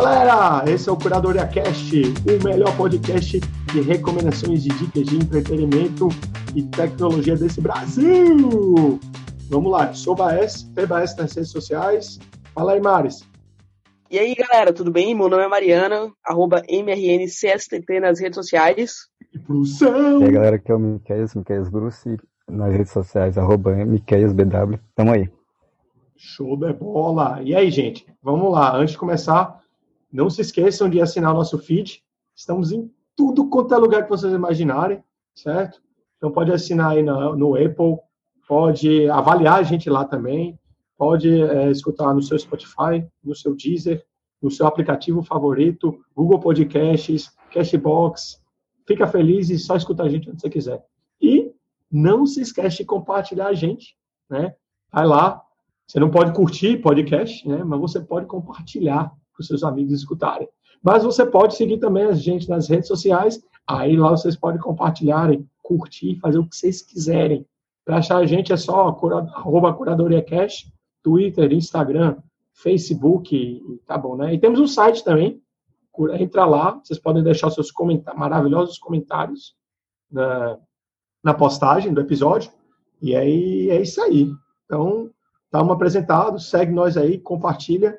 galera, esse é o Curadoria Cast, o melhor podcast de recomendações de dicas de entretenimento e tecnologia desse Brasil. Vamos lá, sou Baes, PBAS nas redes sociais. Fala aí, Maris. E aí, galera, tudo bem? Meu nome é Mariana, arroba MRNCSTP nas redes sociais. E Brução. E aí, galera, aqui é o Miqueias, Miqueias Bruce, nas redes sociais, arroba MiqueiasBW. Tamo aí. Show de bola! E aí, gente, vamos lá. Antes de começar, não se esqueçam de assinar o nosso feed. Estamos em tudo quanto é lugar que vocês imaginarem, certo? Então pode assinar aí no, no Apple, pode avaliar a gente lá também, pode é, escutar no seu Spotify, no seu Deezer, no seu aplicativo favorito, Google Podcasts, Cashbox. Fica feliz e só escuta a gente onde você quiser. E não se esquece de compartilhar a gente, né? Vai lá, você não pode curtir podcast, né? Mas você pode compartilhar para os seus amigos escutarem. Mas você pode seguir também a gente nas redes sociais. Aí lá vocês podem compartilharem, curtir, fazer o que vocês quiserem. Para achar a gente é só arroba curadoriacast, Twitter, Instagram, Facebook, tá bom, né? E temos um site também. Entra lá, vocês podem deixar seus comentários, maravilhosos comentários na, na postagem do episódio. E aí é isso aí. Então, Estamos apresentados, segue nós aí, compartilha.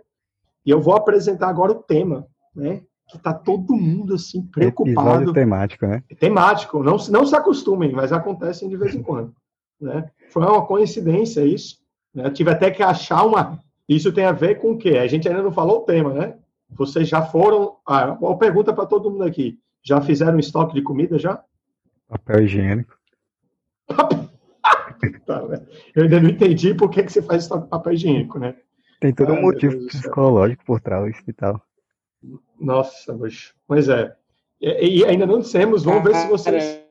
E eu vou apresentar agora o tema, né? Que está todo mundo assim preocupado. Episódio temático, né? Temático, não, não se acostumem, mas acontecem de vez em quando. Né? Foi uma coincidência isso. Né? Eu tive até que achar uma. Isso tem a ver com o quê? A gente ainda não falou o tema, né? Vocês já foram. Ah, uma pergunta para todo mundo aqui. Já fizeram estoque de comida já? Papel higiênico. Tá? Eu ainda não entendi por que, que você faz estoque de papel higiênico, né? Tem todo um motivo psicológico por trás e tal. Nossa, mas, pois é. E, e, ainda não dissemos, vamos ver se vocês.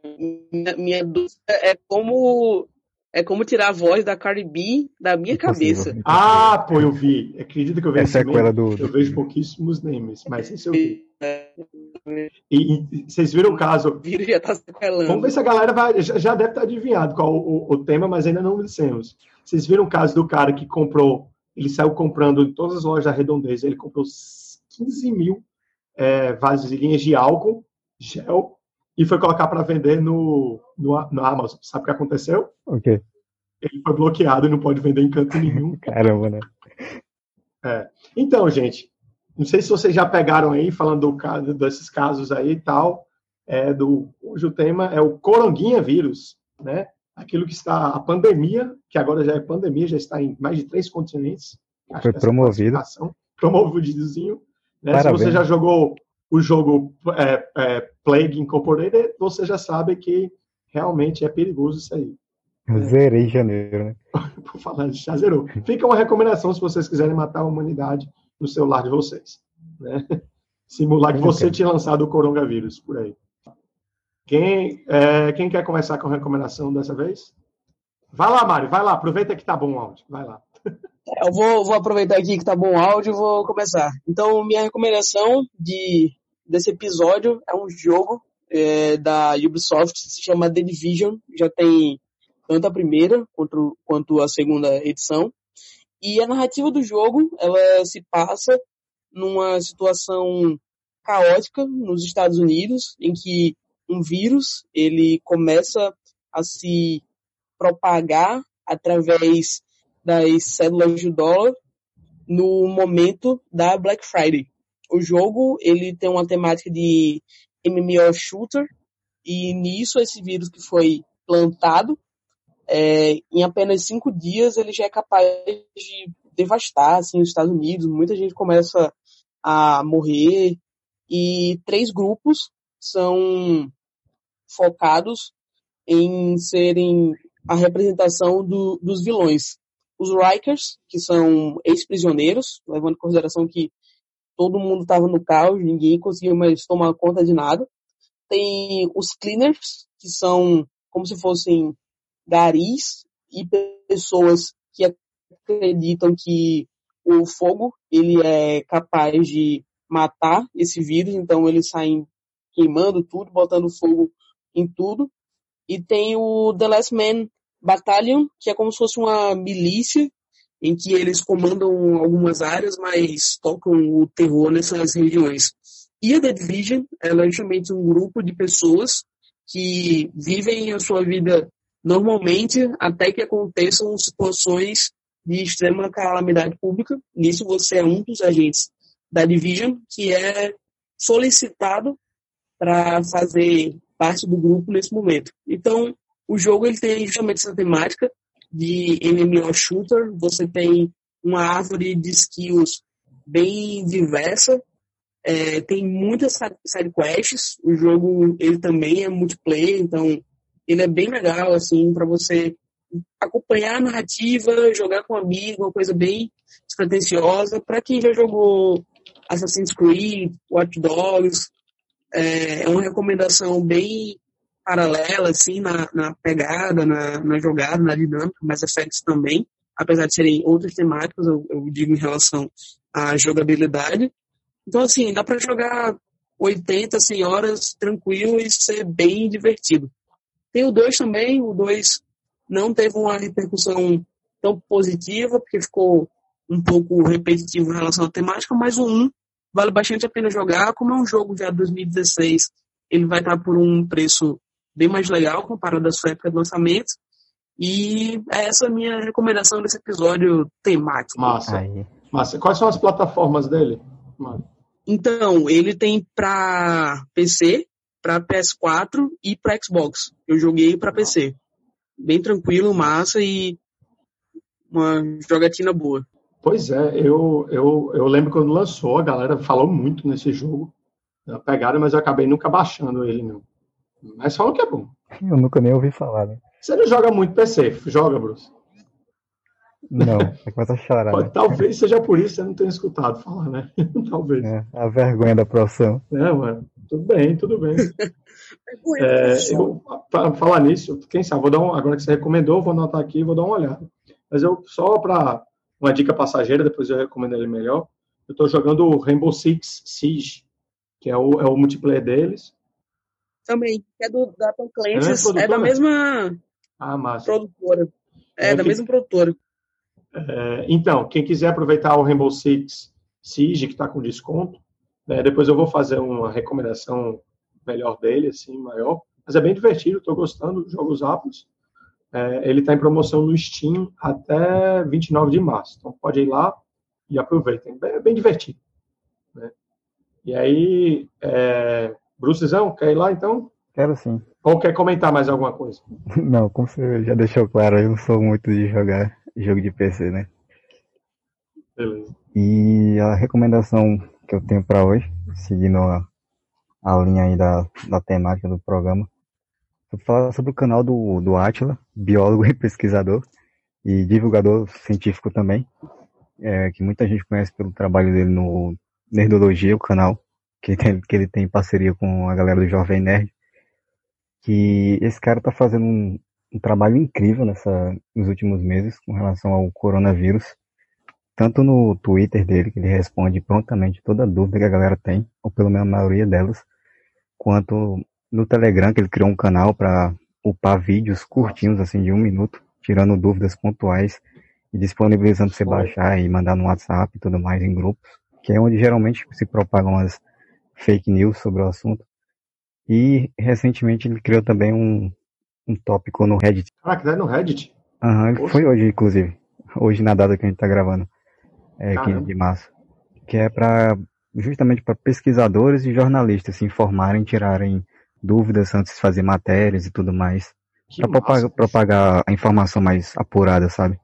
Minha, minha dúvida é como é como tirar a voz da Cardi B da minha cabeça. Ah, pô, eu vi. Acredito que eu vi Essa é do, Eu vejo pouquíssimos names, mas esse eu vi. E, e vocês viram o caso? já tá sequelando. Vamos ver se a galera vai, já, já deve estar adivinhado qual o, o, tema, mas ainda não dissemos. Vocês viram o caso do cara que comprou, ele saiu comprando em todas as lojas da Redondeza, ele comprou 15 mil é, vasilhinhas de álcool, gel, e foi colocar para vender no, no, no, Amazon. Sabe o que aconteceu? O quê? Ele foi bloqueado e não pode vender em canto nenhum. Caramba, né? É. Então, gente, não sei se vocês já pegaram aí, falando do, desses casos aí e tal, é, do, hoje o tema é o coronguinha vírus, né? Aquilo que está, a pandemia, que agora já é pandemia, já está em mais de três continentes. Foi promovido. Promovidozinho. Né? Se você já jogou o jogo é, é, Plague Incorporated, você já sabe que realmente é perigoso isso aí. Eu zerei em janeiro, né? Por falar, já zerou. Fica uma recomendação se vocês quiserem matar a humanidade no celular de vocês. Né? Simular que você tinha lançado o coronavírus por aí. Quem, é, quem quer começar com recomendação dessa vez? Vai lá, Mário, vai lá, aproveita que tá bom o áudio, vai lá. É, eu vou, vou aproveitar aqui que tá bom o áudio e vou começar. Então, minha recomendação de, desse episódio é um jogo é, da Ubisoft, se chama The Division, já tem tanto a primeira quanto, quanto a segunda edição. E a narrativa do jogo, ela se passa numa situação caótica nos Estados Unidos, em que um vírus, ele começa a se propagar através das células de dólar no momento da Black Friday. O jogo, ele tem uma temática de MMO shooter e nisso esse vírus que foi plantado é, em apenas cinco dias ele já é capaz de devastar assim, os Estados Unidos. Muita gente começa a morrer e três grupos são focados em serem a representação do, dos vilões. Os Rikers, que são ex-prisioneiros, levando em consideração que todo mundo estava no caos, ninguém conseguia mais tomar conta de nada. Tem os Cleaners, que são como se fossem garis e pessoas que acreditam que o fogo ele é capaz de matar esse vírus, então eles saem queimando tudo, botando fogo em tudo. E tem o The Last Man Battalion, que é como se fosse uma milícia em que eles comandam algumas áreas, mas tocam o terror nessas regiões. E a The Division é justamente um grupo de pessoas que vivem a sua vida normalmente até que aconteçam situações de extrema calamidade pública. Nisso você é um dos agentes da Division que é solicitado para fazer parte do grupo nesse momento. Então, o jogo ele tem justamente essa temática de MMO shooter, você tem uma árvore de skills bem diversa, é, tem muitas side quests, o jogo ele também é multiplayer, então ele é bem legal assim para você acompanhar a narrativa, jogar com um amigo, uma coisa bem despretensiosa. Para quem já jogou Assassin's Creed, Watch Dogs, é, é uma recomendação bem paralela, assim, na, na pegada, na, na, jogada, na dinâmica, mas Effects também, apesar de serem outras temáticas, eu, eu digo em relação à jogabilidade. Então, assim, dá para jogar 80, 100 horas tranquilo e ser bem divertido. Tem o 2 também, o 2 não teve uma repercussão tão positiva, porque ficou um pouco repetitivo em relação à temática, mas o 1 um vale bastante a pena jogar, como é um jogo já de 2016, ele vai estar por um preço bem mais legal comparado à sua época de lançamento. E é essa a minha recomendação desse episódio temático. Massa. Massa. Quais são as plataformas dele? Então, ele tem para PC, para PS4 e para Xbox. Eu joguei para PC. Bem tranquilo, massa e uma jogatina boa. Pois é, eu, eu, eu lembro quando lançou, a galera falou muito nesse jogo. Pegaram, mas eu acabei nunca baixando ele, não. Mas falam que é bom. Eu nunca nem ouvi falar, né? Você não joga muito PC, joga, Bruce? Não, é começa a chorar. Né? Talvez seja por isso que você não tenha escutado falar, né? Talvez. É, a vergonha da profissão. É, mano. Tudo bem, tudo bem. é, eu, pra falar nisso, quem sabe, vou dar um, agora que você recomendou, vou anotar aqui e vou dar uma olhada. Mas eu, só para uma dica passageira, depois eu recomendo ele melhor. Eu estou jogando o Rainbow Six Siege, que é o, é o multiplayer deles também, é do, da Tom Clancy, é, é, da mesma ah, produtora. É, é da que... mesma produtora. É, então, quem quiser aproveitar o Rainbow Six Siege, que está com desconto, né, depois eu vou fazer uma recomendação melhor dele, assim, maior. Mas é bem divertido, estou gostando dos jogos rápidos. É, ele está em promoção no Steam até 29 de março. Então pode ir lá e aproveitem. É bem divertido. Né? E aí, é, Brucezão, quer ir lá então? Quero sim. Ou quer comentar mais alguma coisa? Não, como você já deixou claro, eu não sou muito de jogar jogo de PC, né? Beleza. E a recomendação que eu tenho para hoje, seguindo a, a linha aí da, da temática do programa, vou falar sobre o canal do, do Atila, biólogo e pesquisador, e divulgador científico também, é, que muita gente conhece pelo trabalho dele no Nerdologia, o canal, que, tem, que ele tem parceria com a galera do Jovem Nerd, que esse cara tá fazendo um, um trabalho incrível nessa, nos últimos meses com relação ao coronavírus, tanto no Twitter dele, que ele responde prontamente toda dúvida que a galera tem, ou pelo menos a maioria delas, quanto no Telegram, que ele criou um canal para upar vídeos curtinhos, assim, de um minuto, tirando dúvidas pontuais e disponibilizando você baixar e mandar no WhatsApp e tudo mais em grupos, que é onde geralmente se propagam as fake news sobre o assunto. E recentemente ele criou também um, um tópico no Reddit. Ah, que tá no Reddit? Aham, uhum, foi hoje, inclusive. Hoje na data que a gente tá gravando. É, 15 de março. Que é para justamente para pesquisadores e jornalistas se informarem, tirarem dúvidas antes de fazer matérias e tudo mais. Para propagar, propagar, a informação mais apurada, sabe?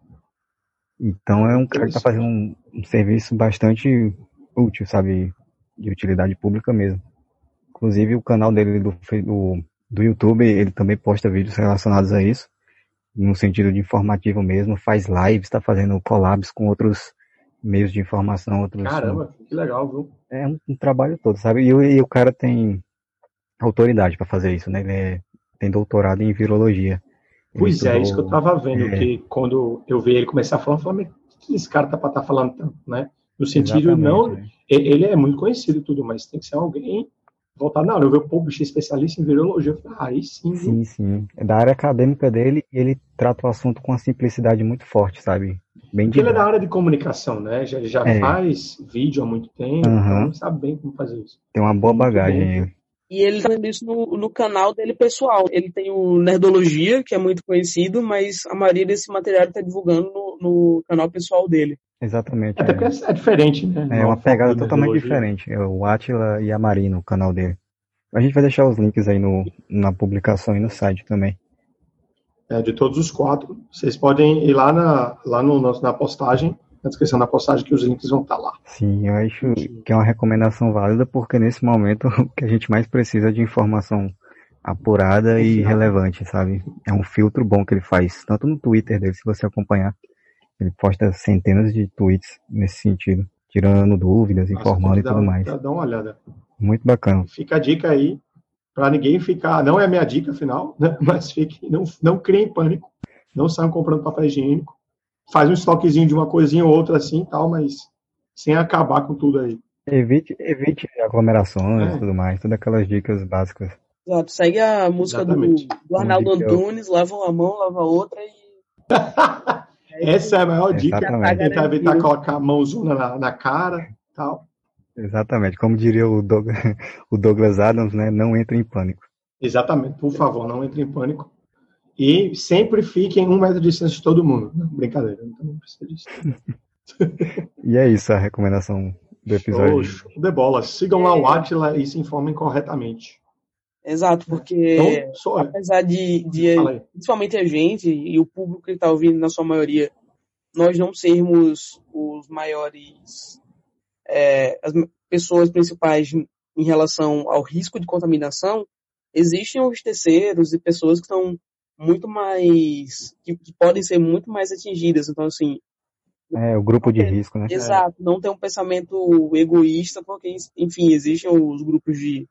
Então é um cara que tá fazendo um, um serviço bastante útil, sabe? de utilidade pública mesmo. Inclusive o canal dele do, do, do YouTube, ele também posta vídeos relacionados a isso, no sentido de informativo mesmo, faz lives, está fazendo collabs com outros meios de informação, outros. Caramba, que legal, viu? É um, um trabalho todo, sabe? E, e, o cara tem autoridade para fazer isso, né? Ele é, tem doutorado em virologia. Pois ele é, isso que eu tava vendo, é... que quando eu vi ele começar a falar, eu falei, mas que esse cara tá para estar tá falando tanto, né? No sentido, Exatamente, não. É. Ele é muito conhecido e tudo, mas tem que ser alguém voltado na hora. Eu vi o pô, bicho especialista em virologia. Eu falei, ah, aí sim. Sim, sim. É da área acadêmica dele ele trata o assunto com uma simplicidade muito forte, sabe? Bem Porque ele é da área de comunicação, né? Já, já É. faz vídeo há muito tempo, Aham. então sabe bem como fazer isso. Tem uma boa bagagem. E ele tá fazendo isso no, no canal dele pessoal. Ele tem o Nerdologia, que é muito conhecido, mas a maioria desse material ele tá divulgando no, no canal pessoal dele. Exatamente. Até É, porque é diferente, né? é uma pegada totalmente nerdologia. diferente. É o Atila e a Marina, o canal dele. A gente vai deixar os links aí no, na publicação e no site também. É, de todos os quatro. Vocês podem ir lá na, lá no, nosso- na postagem, na descrição da postagem, que os links vão estar lá. Sim, eu acho que é uma recomendação válida porque nesse momento o que a gente mais precisa é de informação apurada e relevante, sabe? É um filtro bom que ele faz, tanto no Twitter dele, se você acompanhar. Ele posta centenas de tweets nesse sentido, tirando dúvidas, Nossa, informando e tudo dar- mais. Dá, dá uma olhada. Muito bacana. Fica a dica aí, para ninguém ficar. Não é a minha dica final, né? mas fique, não, não criem pânico. Não saiam comprando papel higiênico. Faz um estoquezinho de uma coisinha ou outra assim e tal, mas sem acabar com tudo aí. Evite, evite aglomerações É. e tudo mais, todas aquelas dicas básicas. Exato. Segue a música do, Exatamente. do Arnaldo Antunes, lava uma mão, lava a outra e. Essa é a maior dica. Exatamente. Tentar evitar colocar a mãozona na, na cara e tal. Exatamente. Como diria o Douglas, o Douglas Adams, né? Não entre em pânico. Exatamente. Por favor, não entre em pânico. E sempre fiquem um metro de distância de todo mundo. Não, brincadeira, não precisa disso. E é isso a recomendação do episódio. Show, show de bola. Sigam lá o Atila e se informem corretamente. Exato, porque Então, apesar de, de principalmente a gente e o público que está ouvindo na sua maioria, nós não sermos os maiores, é, as pessoas principais em relação ao risco de contaminação, existem os terceiros e pessoas que estão muito mais, que, que podem ser muito mais atingidas. Então, assim, É, o grupo de risco, né? exato, não ter um pensamento egoísta, porque, enfim, existem os grupos de,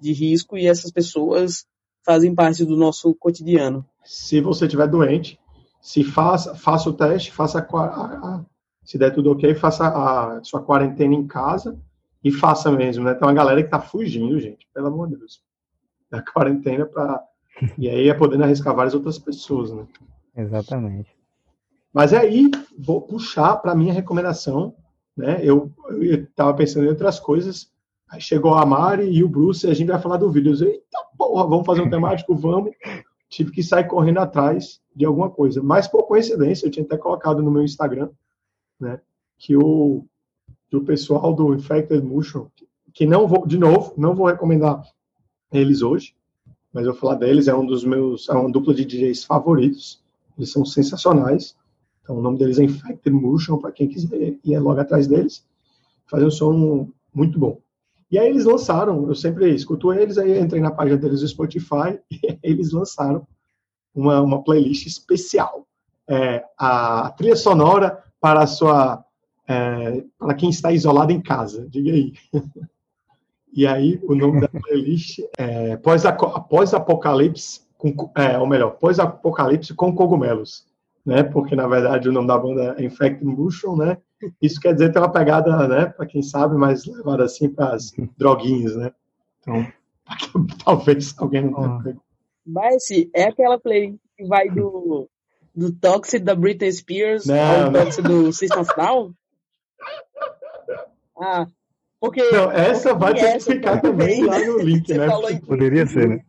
de risco e essas pessoas fazem parte do nosso cotidiano. Se você estiver doente, se faça, faça o teste, faça a, a- a- se der tudo ok, faça a sua quarentena em casa e faça mesmo, né? Tem uma galera que tá fugindo, gente, pelo amor de Deus, da quarentena para e aí é podendo arriscar várias outras pessoas, né? Exatamente. Mas aí vou puxar para minha recomendação, né? Eu estava pensando em outras coisas. Aí chegou a Mari e o Bruce e a gente vai falar do vídeo. Eu disse, Eita porra, vamos fazer um temático, vamos. Tive que sair correndo atrás de alguma coisa. Mas por coincidência, eu tinha até colocado no meu Instagram, né? Que o, que o pessoal do Infected Mushroom, que não vou, de novo, não vou recomendar eles hoje, mas eu vou falar deles, é um dos meus, é uma dupla de DJs favoritos. Eles são sensacionais. Então, o nome deles é Infected Motion, para quem quiser ir logo atrás deles. Fazem um som muito bom. E aí eles lançaram, eu sempre escuto eles, aí entrei na página deles do Spotify e eles lançaram uma, uma playlist especial. É, a trilha sonora para a sua é, para quem está isolado em casa, diga aí. E aí o nome da playlist é Pós-Apocalipse, com, é, ou melhor, Pós-Apocalipse com cogumelos né? Porque na verdade o nome da banda é Infected Mushroom, né? Isso quer dizer ter uma pegada, né? Para quem sabe, mais levada assim para as droguinhas, né? Então, talvez alguém não tenha pego. Mas se é aquela playlist que vai do do Toxic da Britney Spears Não, ao não. Toxic do System of Down? Ah, porque Não, essa porque vai ter que ficar também lá no link, né? falou em Poderia ser, né?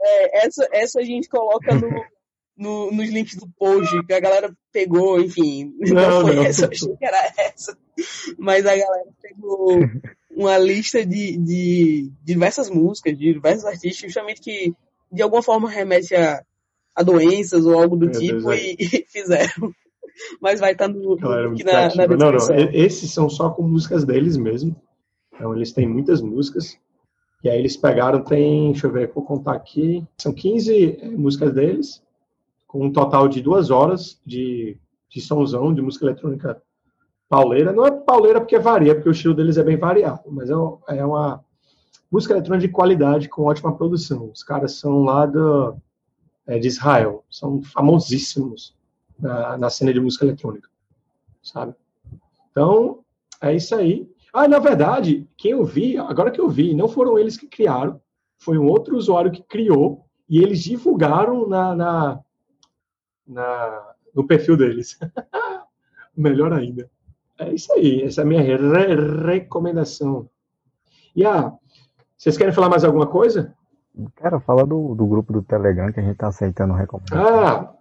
É, essa, essa a gente coloca no, no- nos links do post, que a galera pegou, enfim, não, Não, foi não. essa, eu achei que era essa. Mas a galera pegou uma lista de, de diversas músicas, de diversos artistas, justamente que de alguma forma remete a, a doenças ou algo do Meu tipo Deus, e, e fizeram. Mas vai estar no, Galera, no muito link na, na criativa. não, não, descrição. esses são só com músicas deles mesmo. Então, eles têm muitas músicas. E aí eles pegaram, tem, deixa eu ver, vou contar aqui. São 15 eh, músicas deles, com um total de duas horas de, de somzão, de música eletrônica pauleira. Não é pauleira porque varia, porque o estilo deles é bem variado, mas é, é uma música eletrônica de qualidade, com ótima produção. Os caras são lá do, é, de Israel, são famosíssimos na, na cena de música eletrônica, sabe? Então, é isso aí. Ah, na verdade, quem eu vi, agora que eu vi, não foram eles que criaram, foi um outro usuário que criou, e eles divulgaram na, na, na- no perfil deles. Melhor ainda. É isso aí, essa é a minha re recomendação. E ah, vocês querem falar mais alguma coisa? Cara, fala do, do grupo do Telegram que a gente tá aceitando recomendação. Ah,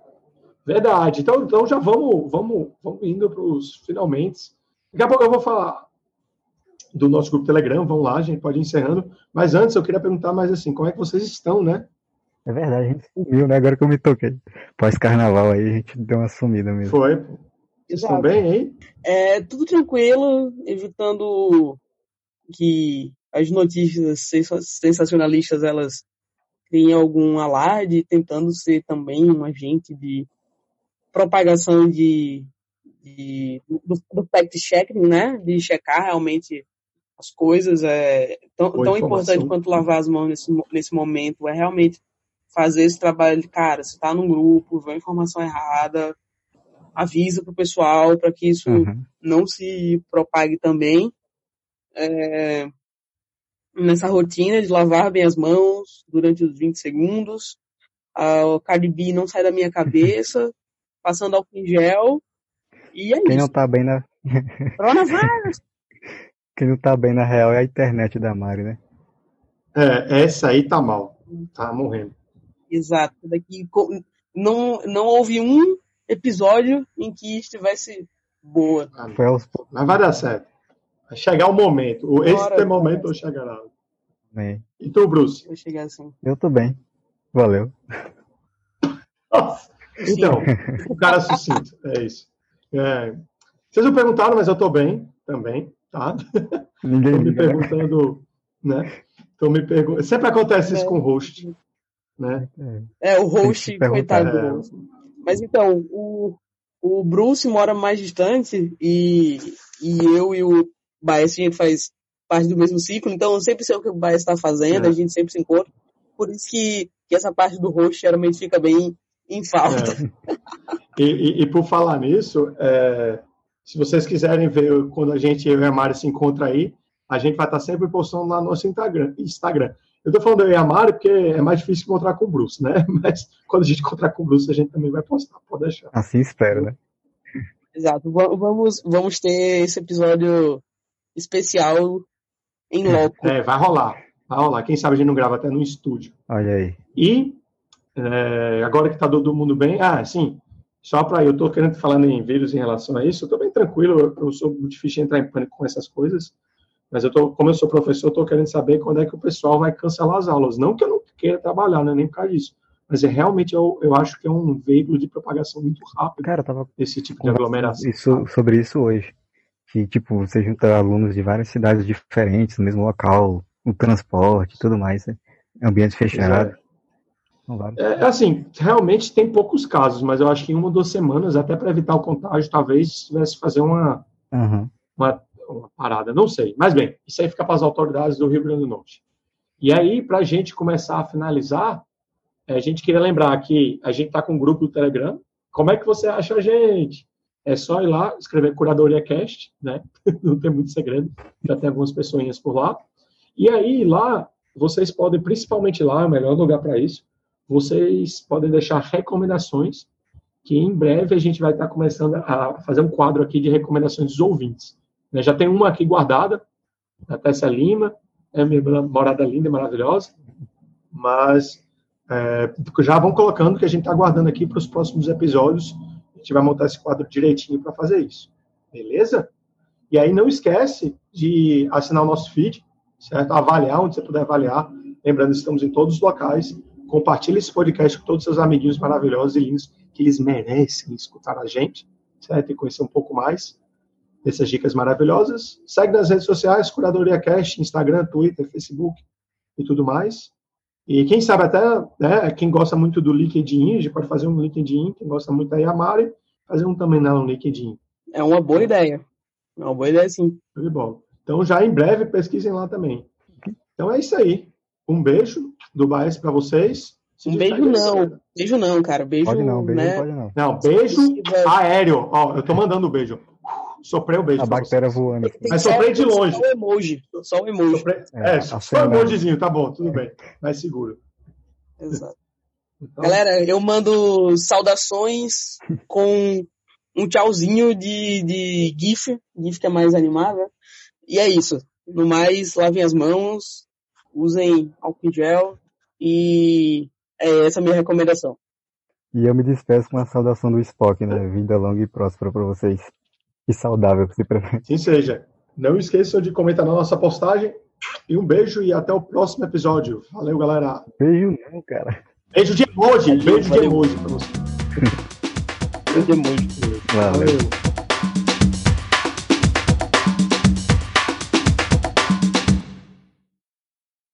verdade. Então, então já vamos, vamos, vamos indo para os finalmente. Daqui a pouco eu vou falar do nosso grupo Telegram, vamos lá, a gente pode ir encerrando. Mas antes eu queria perguntar mais assim, como é que vocês estão, né? É verdade, a gente sumiu, né? Agora que eu me toquei. Pós-carnaval aí, a gente deu uma sumida mesmo. Foi. Vocês estão bem aí? É, tudo tranquilo, evitando que as notícias sensacionalistas elas criem algum alarde, tentando ser também um agente de propagação de, de do, do fact-checking, né? De checar realmente as coisas. É tão, tão importante quanto lavar as mãos nesse, nesse momento é realmente fazer esse trabalho de, cara, você tá num grupo, vê a informação errada, avisa pro pessoal para que isso uhum. não se propague também. É, nessa rotina de lavar bem as mãos durante os 20 segundos. o Cardi B não sai da minha cabeça, passando álcool em gel. E é Quem isso. não tá bem na. Coronavirus! Quem não tá bem na real é a internet da Mari, né? É, essa aí tá mal. Tá morrendo. Exato. Daqui, não, não houve um episódio em que estivesse boa. Foi aos... Mas vai dar certo. Vai chegar o momento. Esse momento eu chegará. Bem. E tu, Bruce? Chegar assim. Eu tô bem. Valeu. Então, o cara sucinto. É isso. É, vocês me perguntaram, mas eu tô bem também, tá? Ninguém me perguntando, né? Tô me perguntando. Sempre acontece isso é. com o host, né? É, o host, coitado do host. Mas então, o, o Bruce mora mais distante e, e eu e o Baez, a gente faz parte do mesmo ciclo, então eu sempre sei o que o Baez está fazendo, é. a gente sempre se encontra. Por isso que, que essa parte do host geralmente fica bem em falta. É. E, e, e, por falar nisso, é, se vocês quiserem ver quando a gente, eu e a Mari, se encontra aí, a gente vai estar sempre postando lá no nosso Instagram. Instagram. Eu estou falando eu e a Mari porque é mais difícil encontrar com o Bruce, né? Mas quando a gente encontrar com o Bruce, a gente também vai postar, pode deixar. Assim espero, né? Exato. Vamos, vamos ter esse episódio especial em loco. É, vai rolar. Vai rolar. Quem sabe a gente não grava até no estúdio. Olha aí. E é, agora que está todo mundo bem, ah, sim, só para eu estou querendo falar em vírus em relação a isso, eu estou bem tranquilo, eu, eu sou muito difícil de entrar em pânico com essas coisas, mas eu tô, como eu sou professor, estou querendo saber quando é que o pessoal vai cancelar as aulas. Não que eu não queira trabalhar, né, nem por causa disso, mas é realmente eu, eu acho que é um veículo de propagação muito rápido. Cara, tava esse tipo de aglomeração. Isso, sobre isso hoje que tipo você junta alunos de várias cidades diferentes no mesmo local, o transporte, tudo mais, né? ambiente fechado. É. é. assim, realmente tem poucos casos, mas eu acho que em uma ou duas semanas, até para evitar o contágio, talvez tivesse fazer uma, uhum. uma, uma, parada, não sei. Mas bem, isso aí fica para as autoridades do Rio Grande do Norte. E aí, para a gente começar a finalizar, a gente queria lembrar que a gente está com um grupo do Telegram. Como é que você acha a gente? É só ir lá, escrever Curadoria Cast, né? Não tem muito segredo, já tem algumas pessoinhas por lá. E aí, lá, vocês podem, principalmente lá, é o melhor lugar para isso, vocês podem deixar recomendações, que em breve a gente vai estar começando a fazer um quadro aqui de recomendações dos ouvintes. Né? Já tem uma aqui guardada, da Tessa Lima, é minha morada linda e maravilhosa, mas é, já vão colocando que a gente está aguardando aqui para os próximos episódios gente vai montar esse quadro direitinho para fazer isso. Beleza? E aí não esquece de assinar o nosso feed, certo? Avaliar onde você puder avaliar. Lembrando, estamos em todos os locais. Compartilhe esse podcast com todos os seus amiguinhos maravilhosos e lindos que eles merecem escutar a gente, certo? E conhecer um pouco mais dessas dicas maravilhosas. Segue nas redes sociais, Curadoria Cast, Instagram, Twitter, Facebook e tudo mais. E quem sabe até, né, quem gosta muito do LinkedIn, a gente pode fazer um LinkedIn, quem gosta muito da Yamari, fazer um também no LinkedIn. É uma boa ideia. É uma boa ideia, sim. Tudo bom. Então, já em breve, pesquisem lá também. Então, é isso aí. Um beijo do Baez para vocês. Se um beijo não. Beijo não, cara. Beijo, pode não, beijo né? pode não. Não, beijo aéreo. Ó, eu tô mandando o um beijo. Soprei o beijo. A bactéria voando. Mas soprei de longe. Só o emoji. Só o emoji. Soprei... É, é só o emojizinho, tá bom, tudo bem. Mais seguro. Exato. Então... Galera, eu mando saudações com um tchauzinho de, de GIF, GIF que é mais animado. E é isso. No mais, lavem as mãos, usem álcool gel e é essa a minha recomendação. E eu me despeço com a saudação do Spock, né? Vida longa e próspera para vocês. E saudável, se preferir. Sim seja. Não esqueçam de comentar na nossa postagem. E um beijo e até o próximo episódio. Valeu, galera. Beijo não, cara. Beijo de emoji. Beijo de emoji pra você. beijo de emoji. Valeu. Valeu.